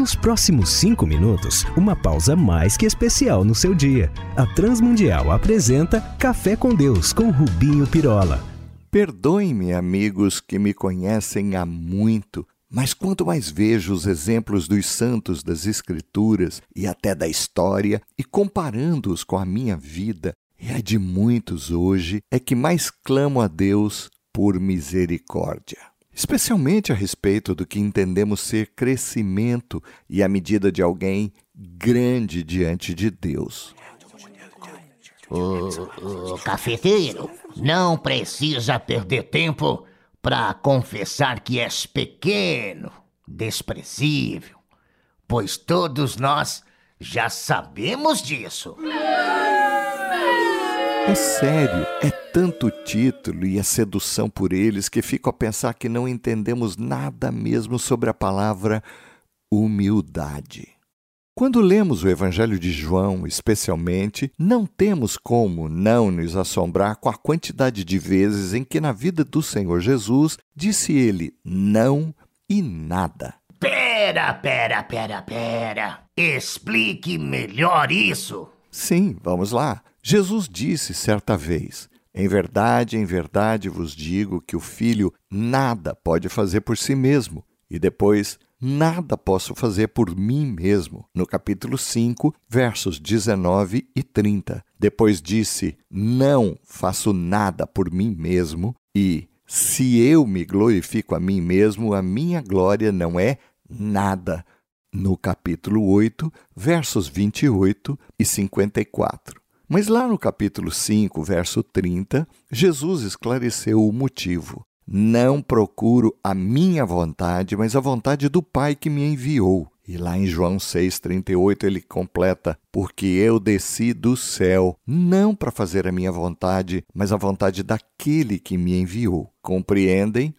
Nos próximos cinco minutos, uma pausa mais que especial no seu dia. A Transmundial apresenta Café com Deus com Rubinho Pirola. Perdoem-me, amigos que me conhecem há muito, mas quanto mais vejo os exemplos dos santos das Escrituras e até da história e comparando-os com a minha vida e a de muitos hoje, é que mais clamo a Deus por misericórdia especialmente a respeito do que entendemos ser crescimento e a medida de alguém grande diante de Deus. O, o cafeteiro não precisa perder tempo para confessar que és pequeno, desprezível, pois todos nós já sabemos disso. É sério, é tanto título e a sedução por eles que fico a pensar que não entendemos nada mesmo sobre a palavra humildade. Quando lemos o Evangelho de João, especialmente, não temos como não nos assombrar com a quantidade de vezes em que na vida do Senhor Jesus disse ele não e nada. Pera, pera, pera, pera. Explique melhor isso. Sim, vamos lá. Jesus disse certa vez: Em verdade, em verdade vos digo que o filho nada pode fazer por si mesmo, e depois nada posso fazer por mim mesmo. No capítulo 5, versos 19 e 30. Depois disse: Não faço nada por mim mesmo, e se eu me glorifico a mim mesmo, a minha glória não é nada. No capítulo 8, versos 28 e 54. Mas lá no capítulo 5, verso 30, Jesus esclareceu o motivo. Não procuro a minha vontade, mas a vontade do Pai que me enviou. E lá em João 6,38 ele completa: Porque eu desci do céu, não para fazer a minha vontade, mas a vontade daquele que me enviou. Compreendem?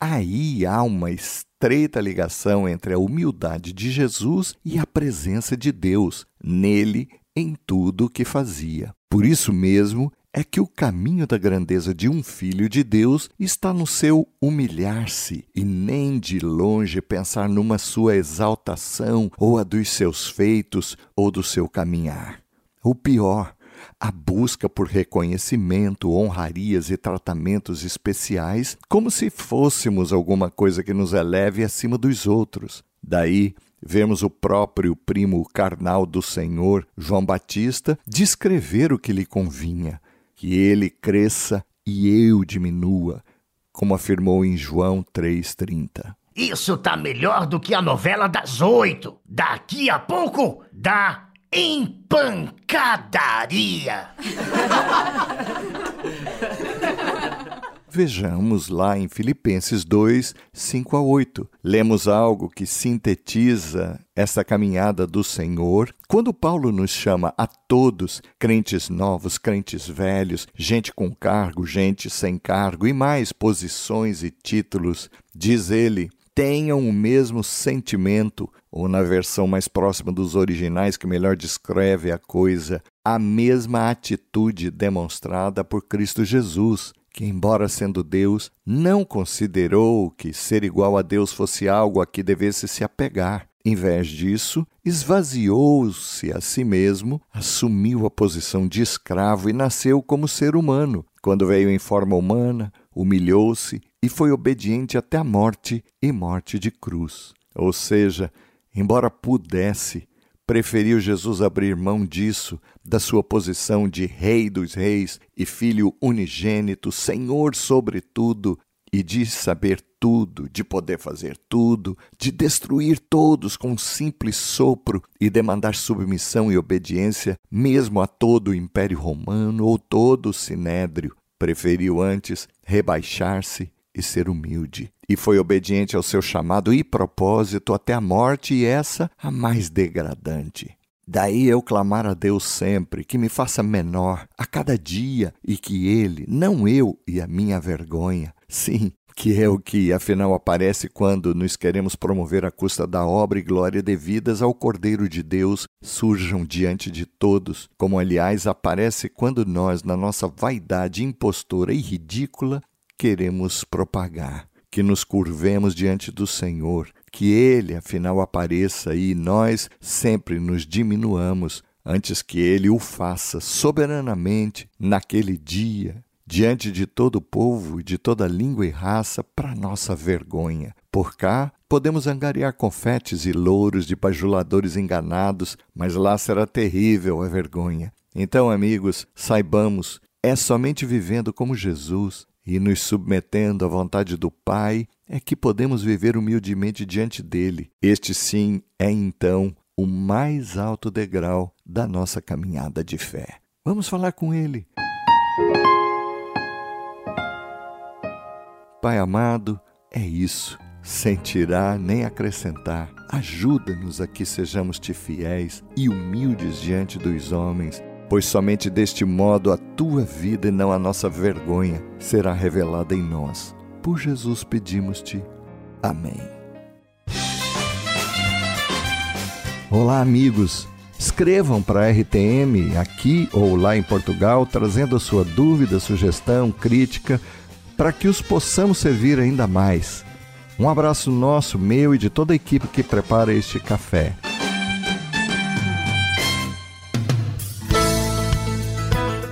Aí há uma estreita ligação entre a humildade de Jesus e a presença de Deus. Nele em tudo o que fazia. Por isso mesmo é que o caminho da grandeza de um filho de Deus está no seu humilhar-se e nem de longe pensar numa sua exaltação ou a dos seus feitos ou do seu caminhar. O pior, a busca por reconhecimento, honrarias e tratamentos especiais, como se fôssemos alguma coisa que nos eleve acima dos outros. Daí Vemos o próprio primo carnal do Senhor, João Batista, descrever o que lhe convinha, que ele cresça e eu diminua, como afirmou em João 3,30. Isso tá melhor do que a novela das oito. Daqui a pouco dá empancadaria. Vejamos lá em Filipenses 2, 5 a 8. Lemos algo que sintetiza essa caminhada do Senhor. Quando Paulo nos chama a todos, crentes novos, crentes velhos, gente com cargo, gente sem cargo e mais posições e títulos, diz ele: tenham o mesmo sentimento, ou na versão mais próxima dos originais que melhor descreve a coisa, a mesma atitude demonstrada por Cristo Jesus que, embora sendo Deus, não considerou que ser igual a Deus fosse algo a que devesse se apegar. Em vez disso, esvaziou-se a si mesmo, assumiu a posição de escravo e nasceu como ser humano. Quando veio em forma humana, humilhou-se e foi obediente até a morte e morte de cruz. Ou seja, embora pudesse, preferiu Jesus abrir mão disso, da sua posição de Rei dos Reis e Filho unigênito, Senhor sobre tudo, e de saber tudo, de poder fazer tudo, de destruir todos com um simples sopro e demandar submissão e obediência, mesmo a todo o Império Romano ou todo o Sinédrio. Preferiu antes rebaixar-se e ser humilde e foi obediente ao seu chamado e propósito até a morte, e essa a mais degradante. Daí eu clamar a Deus sempre que me faça menor a cada dia e que Ele, não eu e a minha vergonha, sim, que é o que afinal aparece quando nos queremos promover à custa da obra e glória devidas ao Cordeiro de Deus, surjam diante de todos, como aliás aparece quando nós, na nossa vaidade impostora e ridícula, queremos propagar que nos curvemos diante do Senhor, que Ele, afinal, apareça e nós sempre nos diminuamos antes que Ele o faça soberanamente naquele dia, diante de todo o povo e de toda língua e raça, para nossa vergonha. Por cá, podemos angariar confetes e louros de bajuladores enganados, mas lá será terrível a vergonha. Então, amigos, saibamos, é somente vivendo como Jesus e nos submetendo à vontade do Pai é que podemos viver humildemente diante dele. Este sim é então o mais alto degrau da nossa caminhada de fé. Vamos falar com ele. Pai amado, é isso, sem tirar nem acrescentar. Ajuda-nos a que sejamos te fiéis e humildes diante dos homens pois somente deste modo a tua vida e não a nossa vergonha será revelada em nós. Por Jesus pedimos-te. Amém. Olá, amigos. Escrevam para a RTM aqui ou lá em Portugal, trazendo a sua dúvida, sugestão, crítica, para que os possamos servir ainda mais. Um abraço nosso, meu e de toda a equipe que prepara este café.